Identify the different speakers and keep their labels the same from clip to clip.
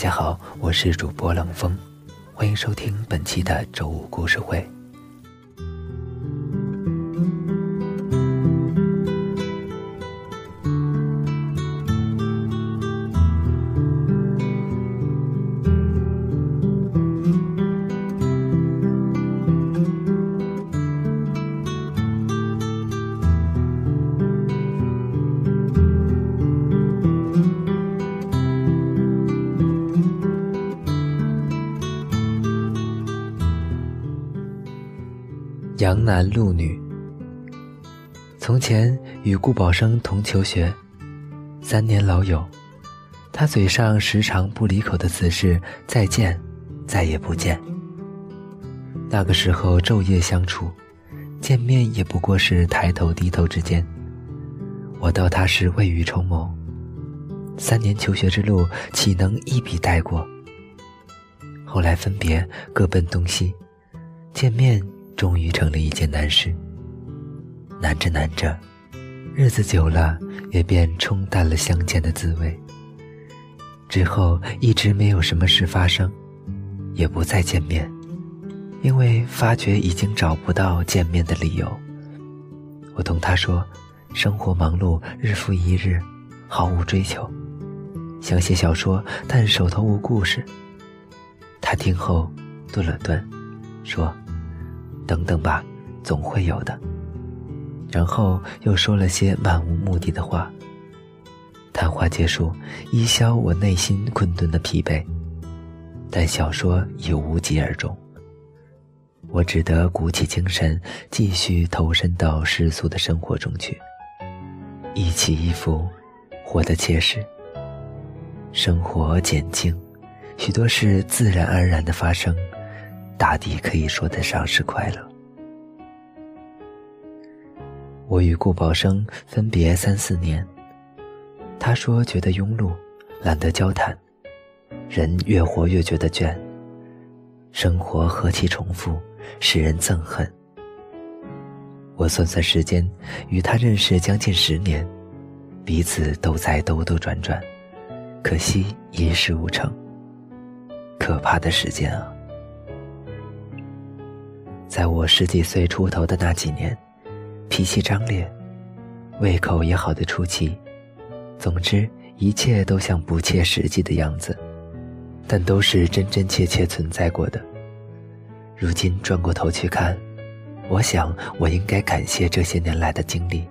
Speaker 1: 大家好，我是主播冷风，欢迎收听本期的周五故事会。男陆女。从前与顾宝生同求学，三年老友。他嘴上时常不离口的词是“再见，再也不见”。那个时候昼夜相处，见面也不过是抬头低头之间。我到他时未雨绸缪，三年求学之路岂能一笔带过？后来分别各奔东西，见面。终于成了一件难事。难着难着，日子久了，也便冲淡了相见的滋味。之后一直没有什么事发生，也不再见面，因为发觉已经找不到见面的理由。我同他说：“生活忙碌，日复一日，毫无追求，想写小说，但手头无故事。”他听后顿了顿，说。等等吧，总会有的。然后又说了些漫无目的的话。谈话结束，一消我内心困顿的疲惫，但小说已无疾而终。我只得鼓起精神，继续投身到世俗的生活中去，一起一伏，活得切实。生活简静，许多事自然而然的发生。大抵可以说得上是快乐。我与顾宝生分别三四年，他说觉得庸碌，懒得交谈，人越活越觉得倦，生活何其重复，使人憎恨。我算算时间，与他认识将近十年，彼此都在兜兜转转，可惜一事无成。可怕的时间啊！在我十几岁出头的那几年，脾气张烈，胃口也好的出奇，总之一切都像不切实际的样子，但都是真真切切存在过的。如今转过头去看，我想我应该感谢这些年来的经历，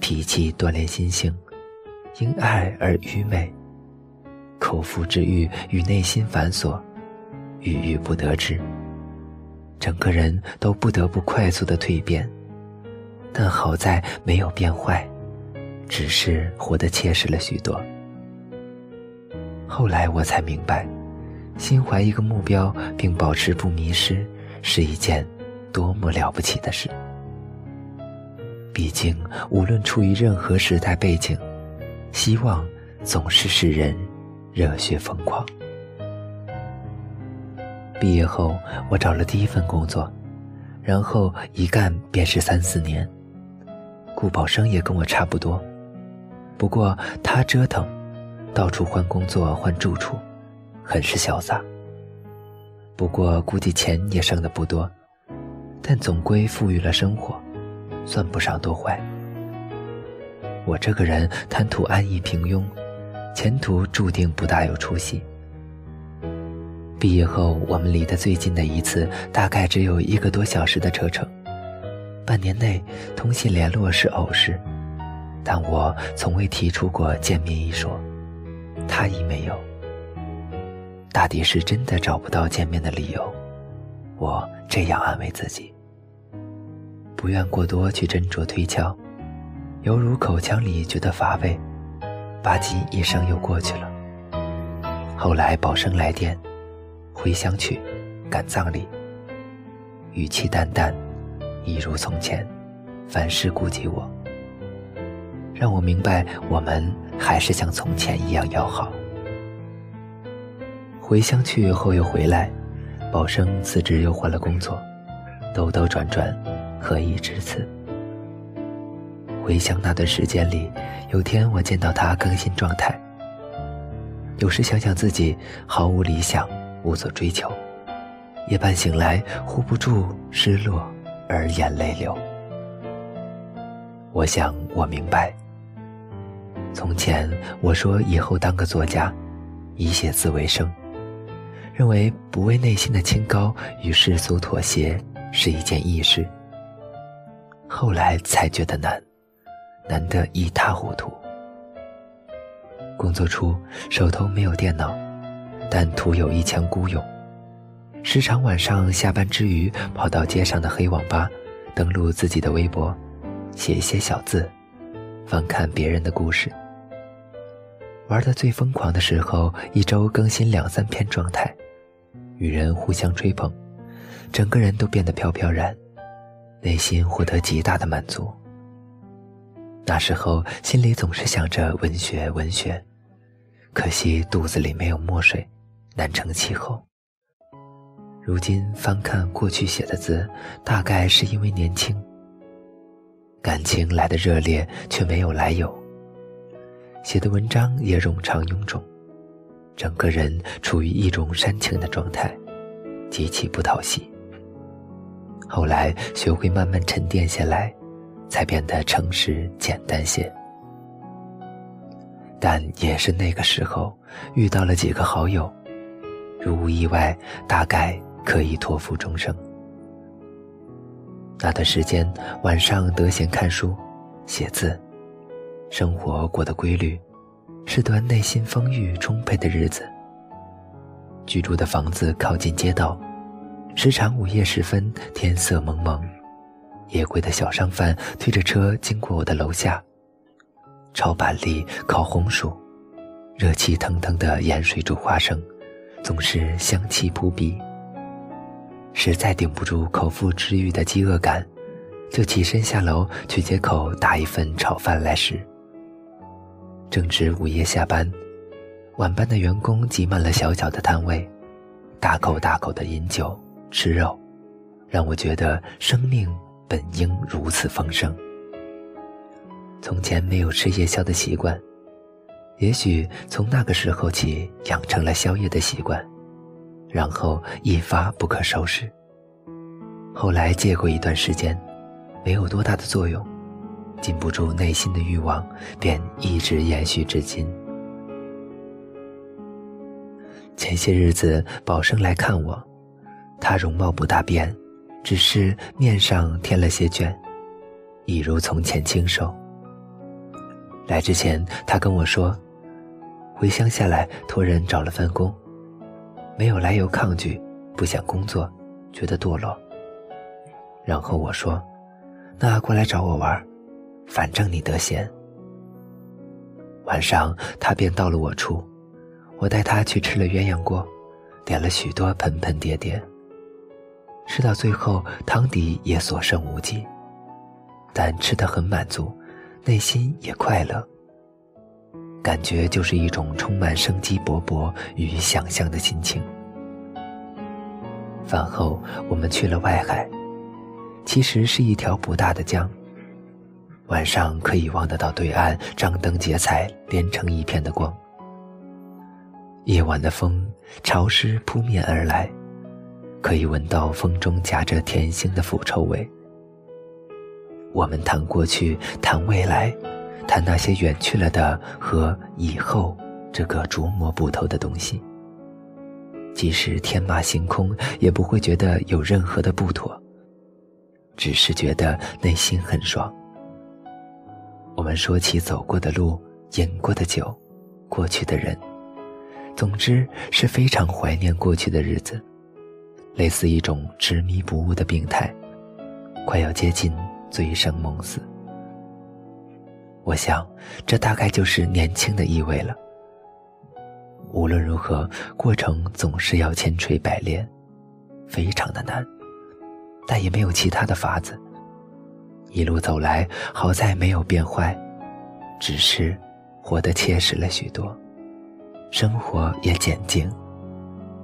Speaker 1: 脾气锻炼心性，因爱而愚昧，口腹之欲与内心繁琐，郁郁不得志。整个人都不得不快速的蜕变，但好在没有变坏，只是活得切实了许多。后来我才明白，心怀一个目标并保持不迷失，是一件多么了不起的事。毕竟，无论处于任何时代背景，希望总是使人热血疯狂。毕业后，我找了第一份工作，然后一干便是三四年。顾宝生也跟我差不多，不过他折腾，到处换工作、换住处，很是潇洒。不过估计钱也剩的不多，但总归富裕了生活，算不上多坏。我这个人贪图安逸平庸，前途注定不大有出息。毕业后，我们离得最近的一次，大概只有一个多小时的车程。半年内通信联络是偶事，但我从未提出过见面一说，他亦没有。大抵是真的找不到见面的理由，我这样安慰自己。不愿过多去斟酌推敲，犹如口腔里觉得乏味，吧唧一声又过去了。后来宝生来电。回乡去，赶葬礼。语气淡淡，一如从前，凡事顾及我，让我明白我们还是像从前一样要好。回乡去后又回来，宝生辞职又换了工作，兜兜转转，何以至此？回乡那段时间里，有天我见到他更新状态，有时想想自己毫无理想，无所追求，夜半醒来护不住失落而眼泪流。我想我明白，从前我说以后当个作家，以写字为生，认为不为内心的清高与世俗妥协是一件易事。后来才觉得难，难得一塌糊涂。工作初手头没有电脑，但徒有一腔孤勇，时常晚上下班之余跑到街上的黑网吧，登录自己的微博，写一些小字，翻看别人的故事。玩的最疯狂的时候，一周更新两三篇状态，与人互相吹捧，整个人都变得飘飘然。内心获得极大的满足。那时候心里总是想着文学，文学，可惜肚子里没有墨水，难成气候。如今翻看过去写的字，大概是因为年轻，感情来的热烈，却没有来由。写的文章也冗长臃肿，整个人处于一种煽情的状态，极其不讨喜。后来学会慢慢沉淀下来，才变得诚实简单些。但也是那个时候遇到了几个好友，如无意外，大概可以托付终生。那段时间晚上得闲看书、写字，生活过得规律，是段内心丰裕充沛的日子。居住的房子靠近街道。时常午夜时分，天色蒙蒙，夜归的小商贩推着车经过我的楼下。炒板栗、烤红薯，热气腾腾的盐水煮花生，总是香气扑鼻。实在顶不住口腹之欲的饥饿感，就起身下楼去街口打一份炒饭来食。正值午夜下班，晚班的员工挤满了小小的摊位，大口大口的饮酒。吃肉，让我觉得生命本应如此丰盛。从前没有吃夜宵的习惯，也许从那个时候起养成了宵夜的习惯，然后一发不可收拾。后来戒过一段时间，没有多大的作用，禁不住内心的欲望，便一直延续至今。前些日子，宝生来看我。他容貌不大变，只是面上添了些倦，一如从前清瘦。来之前，他跟我说，回乡下来托人找了份工，没有来由抗拒，不想工作，觉得堕落。然后我说，那过来找我玩，反正你得闲。晚上他便到了我处，我带他去吃了鸳鸯锅，点了许多盆盆碟碟。吃到最后，汤底也所剩无几，但吃得很满足，内心也快乐。感觉就是一种充满生机勃勃与想象的心情。饭后，我们去了外海，其实是一条不大的江。晚上可以望得到对岸张灯结彩、连成一片的光。夜晚的风潮湿扑面而来。可以闻到风中夹着甜腥的腐臭味。我们谈过去，谈未来，谈那些远去了的和以后这个琢磨不透的东西。即使天马行空，也不会觉得有任何的不妥，只是觉得内心很爽。我们说起走过的路，饮过的酒，过去的人，总之是非常怀念过去的日子。类似一种执迷不悟的病态，快要接近醉生梦死。我想，这大概就是年轻的意味了。无论如何，过程总是要千锤百炼，非常的难，但也没有其他的法子。一路走来，好在没有变坏，只是活得切实了许多，生活也简静，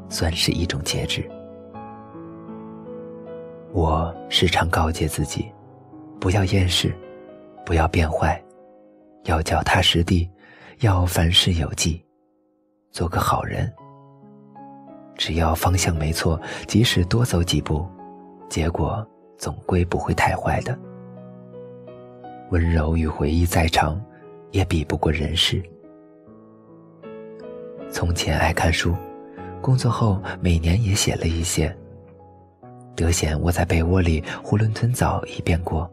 Speaker 1: 算是一种节制。我时常告诫自己，不要厌世，不要变坏，要脚踏实地，要凡事有计，做个好人。只要方向没错，即使多走几步，结果总归不会太坏的。温柔与回忆再长，也比不过人世。从前爱看书，工作后每年也写了一些。得闲窝在被窝里囫囵吞枣一遍过，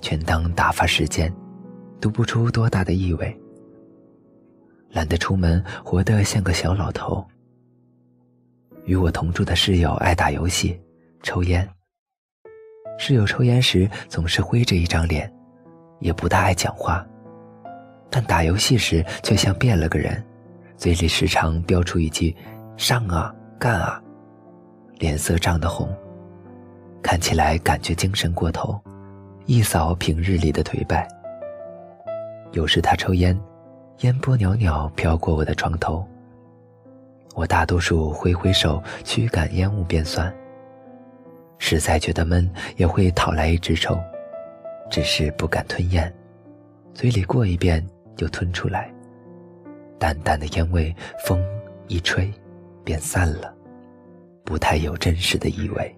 Speaker 1: 全当打发时间，读不出多大的意味。懒得出门，活得像个小老头。与我同住的室友爱打游戏、抽烟。室友抽烟时总是灰着一张脸，也不大爱讲话，但打游戏时却像变了个人，嘴里时常飙出一句“上啊，干啊”，脸色涨得红，看起来感觉精神过头，一扫平日里的颓败。有时他抽烟，烟波袅袅飘过我的床头。我大多数挥挥手驱赶烟雾便算。实在觉得闷，也会讨来一支抽，只是不敢吞咽，嘴里过一遍就吞出来。淡淡的烟味，风一吹，便散了，不太有真实的意味。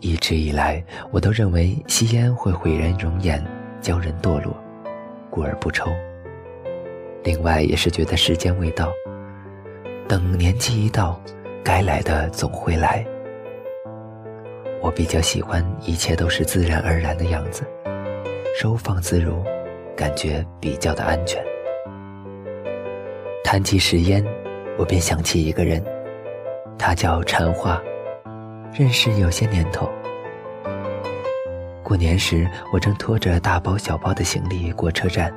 Speaker 1: 一直以来，我都认为吸烟会毁人容颜，教人堕落，故而不抽。另外，也是觉得时间未到。等年纪一到，该来的总会来。我比较喜欢一切都是自然而然的样子，收放自如，感觉比较的安全。谈起食烟，我便想起一个人，他叫禅花，认识有些年头。过年时，我正拖着大包小包的行李过车站。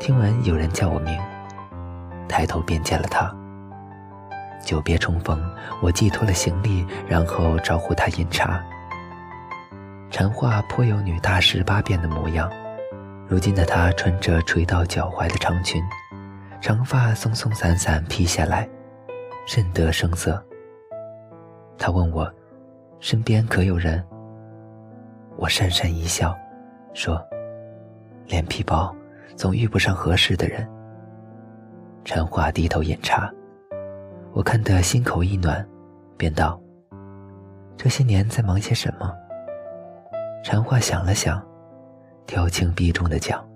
Speaker 1: 听闻有人叫我名，抬头便见了他。久别重逢，我寄托了行李，然后招呼他饮茶。禅话颇有女大十八变的模样，如今的她穿着垂到脚踝的长裙，长发松松散散披下来，甚得声色。他问我，身边可有人？我讪讪一笑，说：“脸皮薄。”总遇不上合适的人。陈华低头饮茶，我看得心口一暖，便道：“这些年在忙些什么？”陈华想了想，挑轻避重的讲：“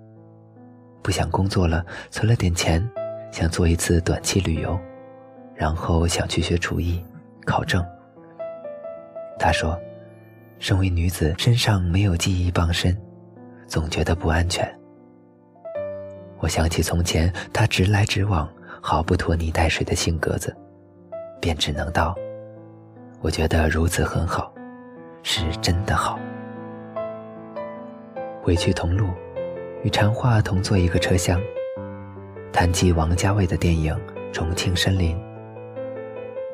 Speaker 1: 不想工作了，存了点钱，想做一次短期旅游，然后想去学厨艺，考证。”他说：“身为女子，身上没有记忆傍身，总觉得不安全。”我想起从前他直来直往、毫不拖泥带水的性格子，便只能道：“我觉得如此很好，是真的好。”回去同路，与禅话同坐一个车厢，谈及王家卫的电影《重庆森林》。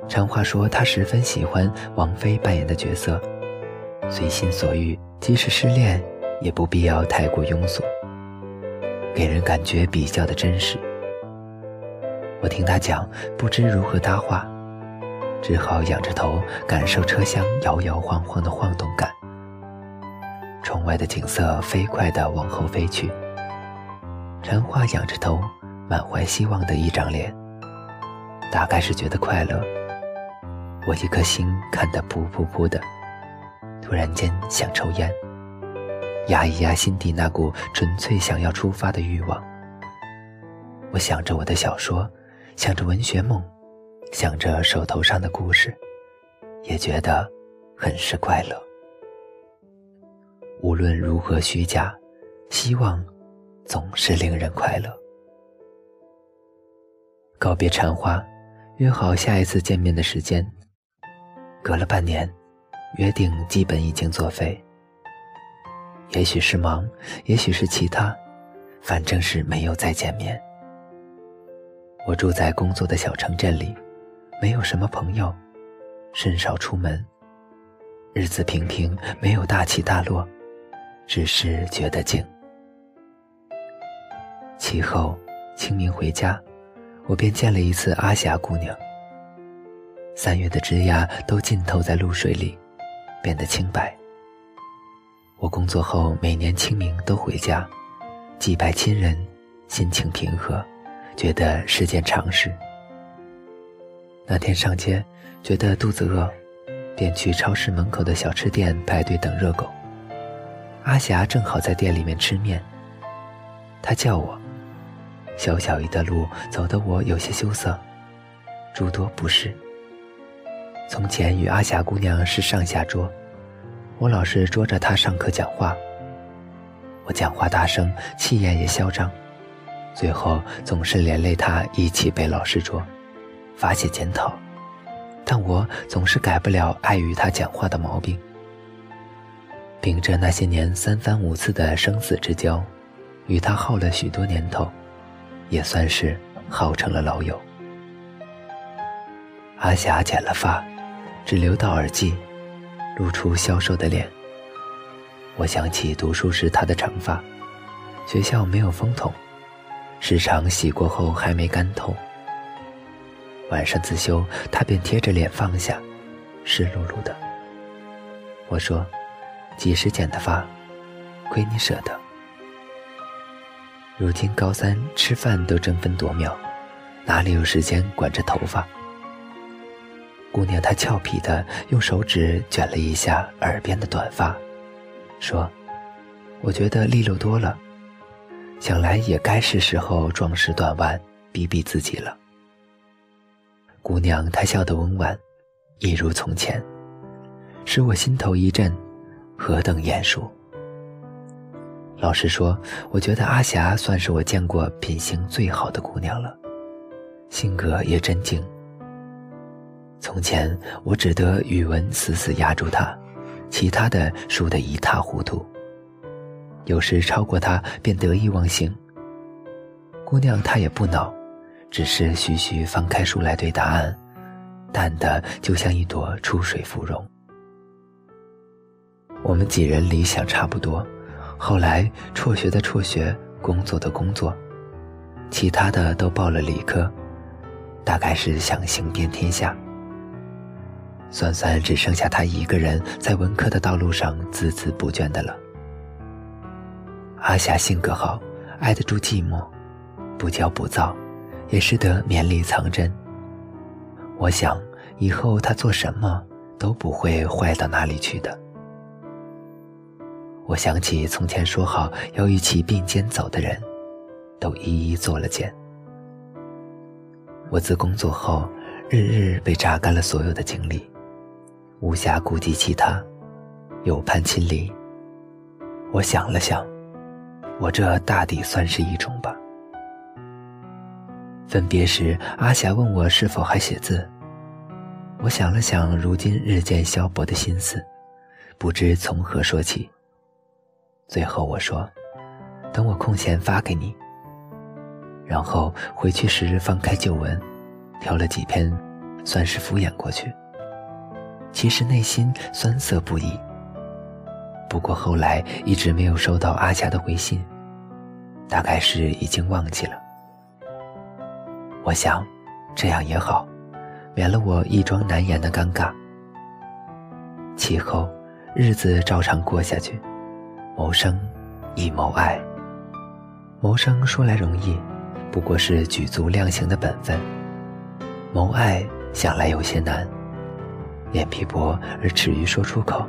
Speaker 1: 禅话说他十分喜欢王菲扮演的角色，随心所欲，即使失恋，也不必要太过庸俗。给人感觉比较的真实。我听他讲，不知如何搭话，只好仰着头感受车厢摇摇晃晃的晃动感。窗外的景色飞快地往后飞去。禅花仰着头，满怀希望的一张脸，大概是觉得快乐。我一颗心看得噗噗噗的，突然间想抽烟。压一压心底那股纯粹想要出发的欲望。我想着我的小说，想着文学梦，想着手头上的故事，也觉得很是快乐。无论如何虚假，希望总是令人快乐。告别禅花，约好下一次见面的时间。隔了半年，约定基本已经作废。也许是忙，也许是其他，反正是没有再见面。我住在工作的小城镇里，没有什么朋友，甚少出门，日子平平，没有大起大落，只是觉得静。其后清明回家，我便见了一次阿霞姑娘。三月的枝桠都浸透在露水里，变得清白。我工作后每年清明都回家，祭拜亲人，心情平和，觉得是件常事。那天上街，觉得肚子饿，便去超市门口的小吃店排队等热狗。阿霞正好在店里面吃面，她叫我。小小一的路走得我有些羞涩，诸多不适。从前与阿霞姑娘是上下桌，我老是捉着她上课讲话。我讲话大声，气焰也嚣张，最后总是连累她一起被老师捉，罚写检讨。但我总是改不了爱与她讲话的毛病。凭着那些年三番五次的生死之交，与她耗了许多年头。也算是耗成了老友。阿霞剪了发，只留到耳际，露出消瘦的脸。我想起读书时她的长发，学校没有风筒，时常洗过后还没干透。晚上自修，她便贴着脸放下，湿漉漉的。我说：“几时剪的发？亏你舍得。”如今高三吃饭都争分夺秒，哪里有时间管着头发？姑娘她俏皮的用手指卷了一下耳边的短发，说：“我觉得利落多了，想来也该是时候壮士断腕，逼逼自己了。”姑娘她笑得温婉，一如从前，使我心头一震，何等眼熟！老实说，我觉得阿霞算是我见过品行最好的姑娘了，性格也真静。从前我只得语文死死压住他，其他的输得一塌糊涂。有时超过他便得意忘形。姑娘她也不恼，只是徐徐翻开书来对答案，淡的就像一朵出水芙蓉。我们几人理想差不多。后来辍学的辍学，工作的工作，其他的都报了理科，大概是想行遍天下。算算，只剩下他一个人在文科的道路上孜孜不倦的了。阿霞性格好，挨得住寂寞，不骄不躁，也识得绵里藏针。我想，以后他做什么都不会坏到哪里去的。我想起从前说好要一起并肩走的人，都一一做了茧。我自工作后，日日被榨干了所有的精力，无暇顾及其他，有盼亲离。我想了想，我这大抵算是一种吧。分别时，阿霞问我是否还写字，我想了想，如今日渐消薄的心思，不知从何说起。最后我说：“等我空闲发给你。”然后回去时翻开旧文，挑了几篇，算是敷衍过去。其实内心酸涩不已。不过后来一直没有收到阿霞的回信，大概是已经忘记了。我想，这样也好，免了我一桩难言的尴尬。其后，日子照常过下去。谋生，亦谋爱。谋生说来容易，不过是举足量刑的本分；谋爱想来有些难，脸皮薄而耻于说出口，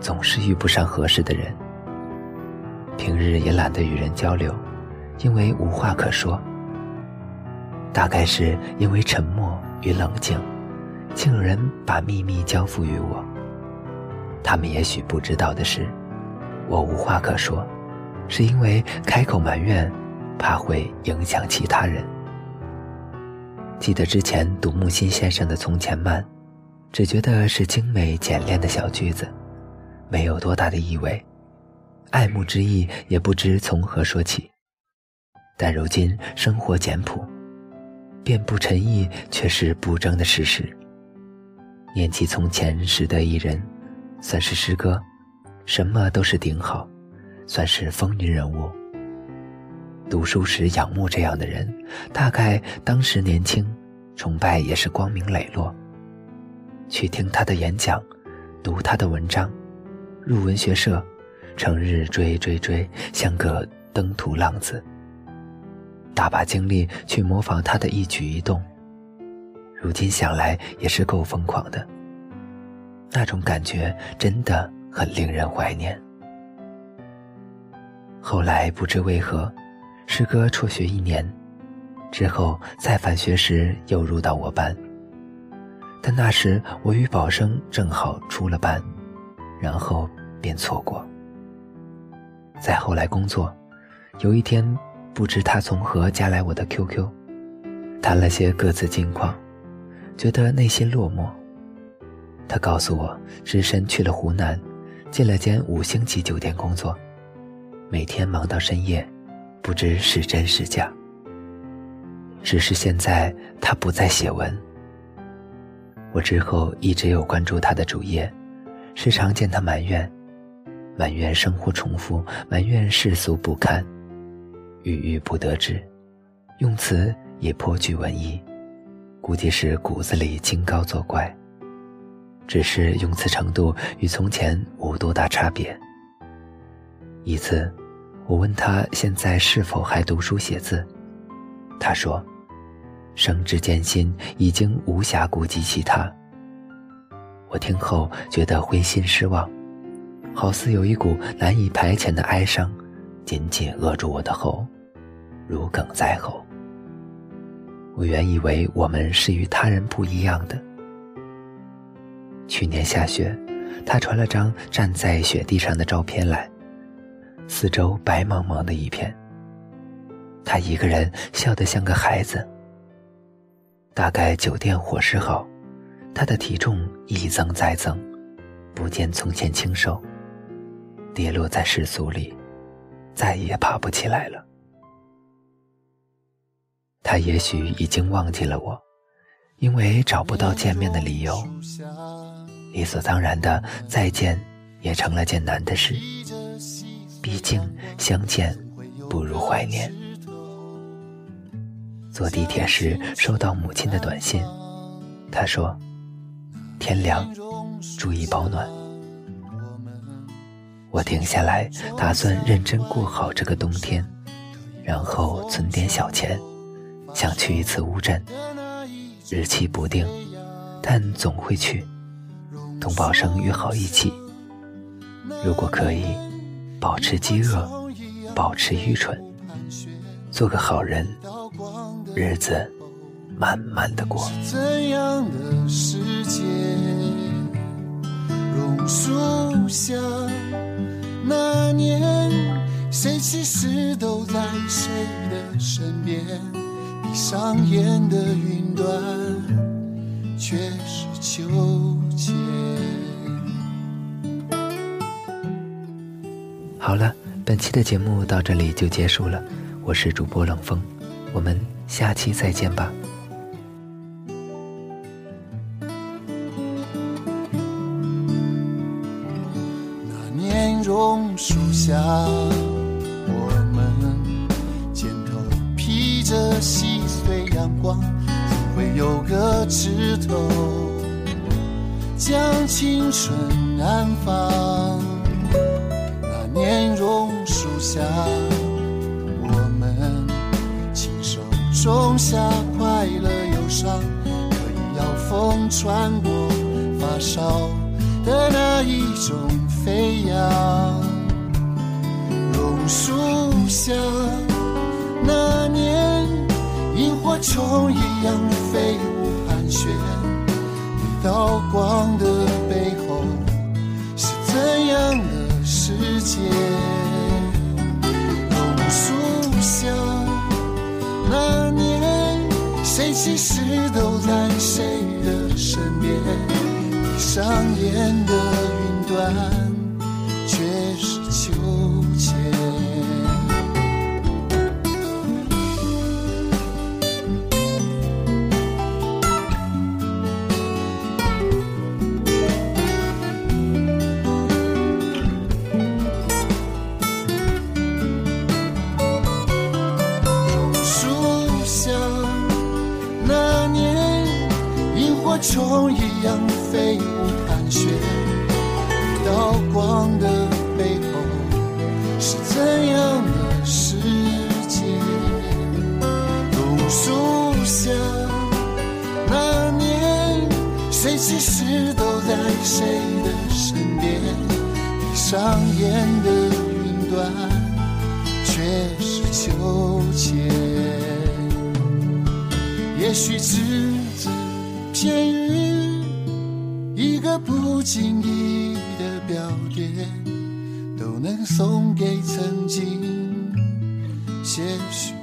Speaker 1: 总是遇不上合适的人。平日也懒得与人交流，因为无话可说。大概是因为沉默与冷静，竟有人把秘密交付于我。他们也许不知道的是。我无话可说，是因为开口埋怨，怕会影响其他人。记得之前读木心先生的《从前慢》，只觉得是精美简练的小句子，没有多大的意味，爱慕之意也不知从何说起。但如今生活简朴，遍布陈意却是不争的事实。念起从前识得一人，算是诗歌。什么都是顶好，算是风云人物。读书时仰慕这样的人，大概当时年轻，崇拜也是光明磊落。去听他的演讲，读他的文章，入文学社，成日追追追，像个登徒浪子，大把精力去模仿他的一举一动。如今想来也是够疯狂的，那种感觉真的很令人怀念。后来不知为何，师哥辍学一年，之后再返学时又入到我班。但那时我与宝生正好出了班，然后便错过。再后来工作，有一天不知他从何加来我的 QQ，谈了些各自近况。觉得内心落寞。他告诉我，只身去了湖南，进了间五星级酒店工作，每天忙到深夜，不知是真是假。只是现在他不再写文。我之后一直有关注他的主页，时常见他埋怨，埋怨生活重复，埋怨世俗不堪，郁郁不得志，用词也颇具文艺。估计是骨子里清高作怪，只是用词程度与从前无多大差别。一次，我问他现在是否还读书写字，他说：“生之艰辛，已经无暇顾及其他。”我听后觉得灰心失望，好似有一股难以排遣的哀伤，紧紧扼住我的喉，如鲠在喉。我原以为我们是与他人不一样的。去年下雪，他传了张站在雪地上的照片来，四周白茫茫的一片。他一个人笑得像个孩子。大概酒店伙食好，他的体重一增再增，不见从前清瘦，跌落在世俗里，再也爬不起来了。他也许已经忘记了我，因为找不到见面的理由，理所当然的再见也成了件难的事。毕竟相见不如怀念。坐地铁时收到母亲的短信，她说：“天凉，注意保暖。”我停下来，打算认真过好这个冬天，然后存点小钱。想去一次乌镇，日期不定，但总会去。同宝生约好一起。如果可以，保持饥饿，保持愚蠢，做个好人，日子慢慢的过。怎样的世界？榕树下，那年，谁其实都在谁的身边？闭上眼的云端，却是秋千。好了，本期的节目到这里就结束了。我是主播冷风，我们下期再见吧。那年榕树下，我们肩头披着细碎。阳光总会有个枝头，将青春安放。那年榕树下，种下快乐忧伤，可以要风穿过发梢的那一种飞扬。榕树下，那年。萤火虫一样飞舞盘旋，你道光的背后是怎样的世界？其实都在谁的身边？闭上眼的云端，却是秋千。虫一样飞舞盘旋，一道光的背后是怎样的世界？
Speaker 2: 榕树下那年，谁其实都在谁的身边？闭上眼的云端，却是秋千。也许只。字片语，一个不经意的表点，都能送给曾经些许。